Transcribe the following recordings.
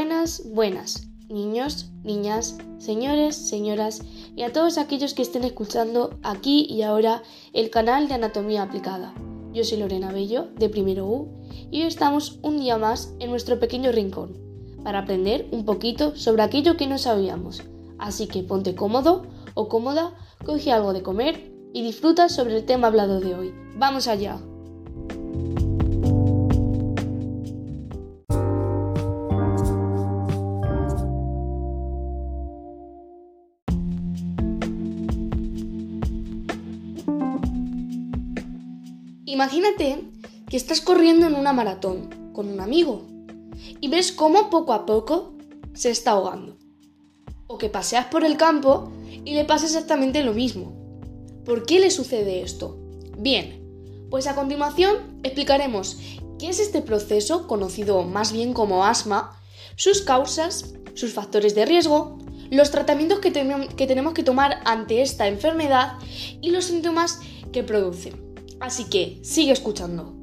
Buenas, buenas, niños, niñas, señores, señoras y a todos aquellos que estén escuchando aquí y ahora el canal de Anatomía Aplicada. Yo soy Lorena Bello, de Primero U, y hoy estamos un día más en nuestro pequeño rincón para aprender un poquito sobre aquello que no sabíamos. Así que ponte cómodo o cómoda, coge algo de comer y disfruta sobre el tema hablado de hoy. ¡Vamos allá! Imagínate que estás corriendo en una maratón con un amigo y ves cómo poco a poco se está ahogando. O que paseas por el campo y le pasa exactamente lo mismo. ¿Por qué le sucede esto? Bien, pues a continuación explicaremos qué es este proceso, conocido más bien como asma, sus causas, sus factores de riesgo, los tratamientos que, que tenemos que tomar ante esta enfermedad y los síntomas que produce. Así que sigue escuchando.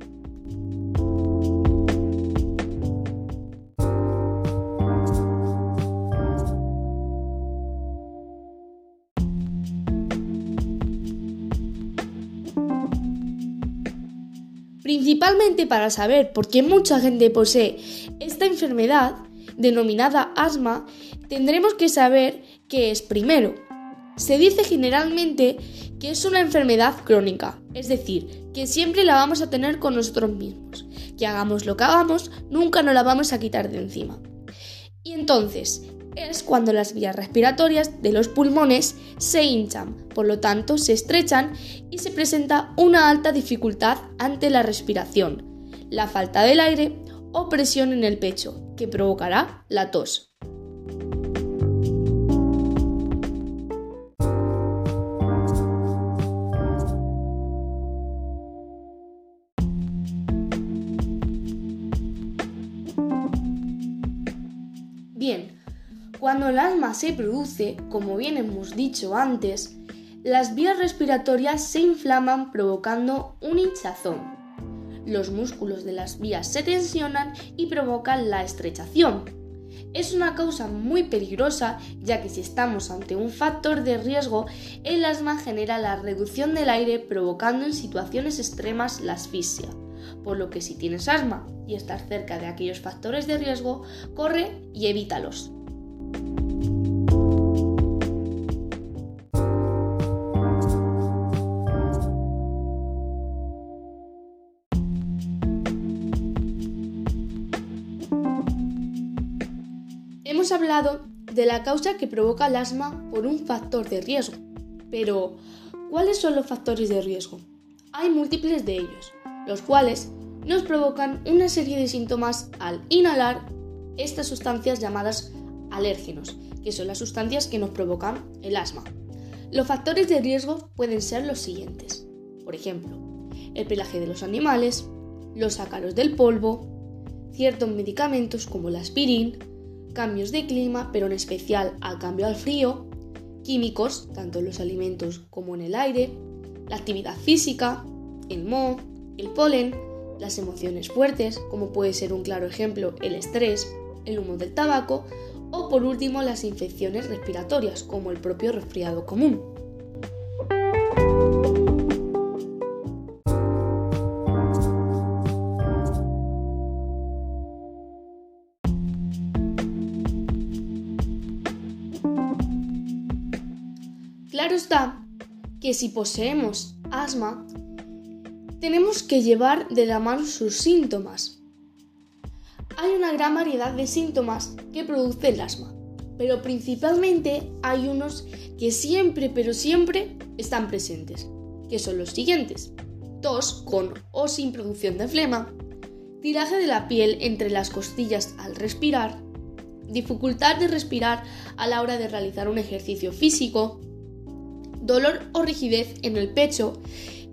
Principalmente para saber por qué mucha gente posee esta enfermedad, denominada asma, tendremos que saber qué es primero. Se dice generalmente que es una enfermedad crónica, es decir, que siempre la vamos a tener con nosotros mismos, que hagamos lo que hagamos, nunca nos la vamos a quitar de encima. Y entonces es cuando las vías respiratorias de los pulmones se hinchan, por lo tanto se estrechan y se presenta una alta dificultad ante la respiración, la falta del aire o presión en el pecho, que provocará la tos. Bien, cuando el asma se produce, como bien hemos dicho antes, las vías respiratorias se inflaman provocando un hinchazón. Los músculos de las vías se tensionan y provocan la estrechación. Es una causa muy peligrosa ya que si estamos ante un factor de riesgo, el asma genera la reducción del aire provocando en situaciones extremas la asfixia por lo que si tienes asma y estás cerca de aquellos factores de riesgo, corre y evítalos. Hemos hablado de la causa que provoca el asma por un factor de riesgo, pero ¿cuáles son los factores de riesgo? Hay múltiples de ellos, los cuales nos provocan una serie de síntomas al inhalar estas sustancias llamadas alérgenos, que son las sustancias que nos provocan el asma. Los factores de riesgo pueden ser los siguientes. Por ejemplo, el pelaje de los animales, los ácaros del polvo, ciertos medicamentos como la aspirin, cambios de clima, pero en especial al cambio al frío, químicos, tanto en los alimentos como en el aire, la actividad física, el moho, el polen, las emociones fuertes, como puede ser un claro ejemplo el estrés, el humo del tabaco, o por último las infecciones respiratorias, como el propio resfriado común. Claro está que si poseemos asma, tenemos que llevar de la mano sus síntomas. Hay una gran variedad de síntomas que produce el asma, pero principalmente hay unos que siempre, pero siempre están presentes, que son los siguientes. Tos con o sin producción de flema, tiraje de la piel entre las costillas al respirar, dificultad de respirar a la hora de realizar un ejercicio físico, dolor o rigidez en el pecho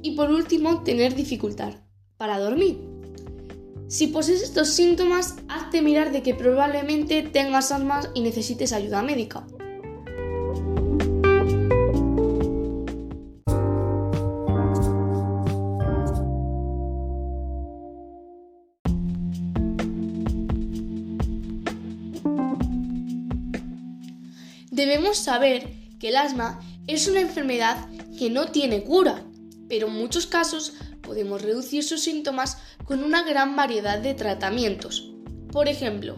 y por último, tener dificultad para dormir. Si posees estos síntomas, hazte mirar de que probablemente tengas asma y necesites ayuda médica. Debemos saber que el asma es una enfermedad que no tiene cura, pero en muchos casos podemos reducir sus síntomas con una gran variedad de tratamientos. Por ejemplo,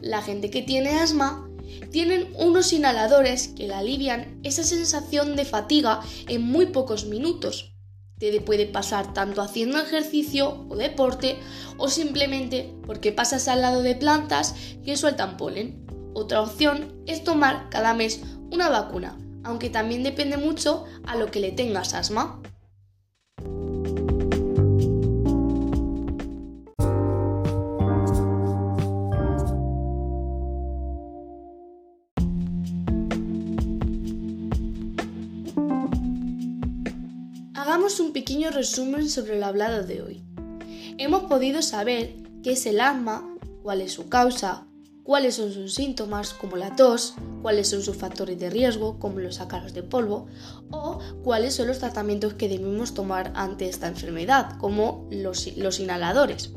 la gente que tiene asma tienen unos inhaladores que le alivian esa sensación de fatiga en muy pocos minutos. Te puede pasar tanto haciendo ejercicio o deporte o simplemente porque pasas al lado de plantas que sueltan polen. Otra opción es tomar cada mes una vacuna, aunque también depende mucho a lo que le tengas asma. Hagamos un pequeño resumen sobre lo hablado de hoy. Hemos podido saber qué es el asma, cuál es su causa, cuáles son sus síntomas como la tos, cuáles son sus factores de riesgo como los ácaros de polvo o cuáles son los tratamientos que debemos tomar ante esta enfermedad como los, los inhaladores.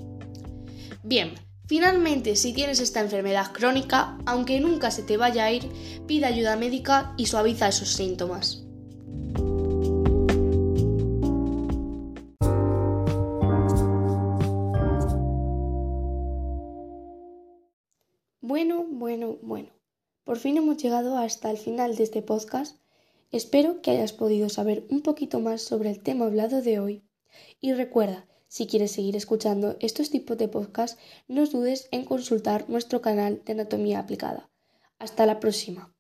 Bien, finalmente si tienes esta enfermedad crónica, aunque nunca se te vaya a ir, pide ayuda médica y suaviza esos síntomas. Bueno, bueno, bueno. Por fin hemos llegado hasta el final de este podcast. Espero que hayas podido saber un poquito más sobre el tema hablado de hoy. Y recuerda, si quieres seguir escuchando estos tipos de podcasts, no dudes en consultar nuestro canal de Anatomía Aplicada. Hasta la próxima.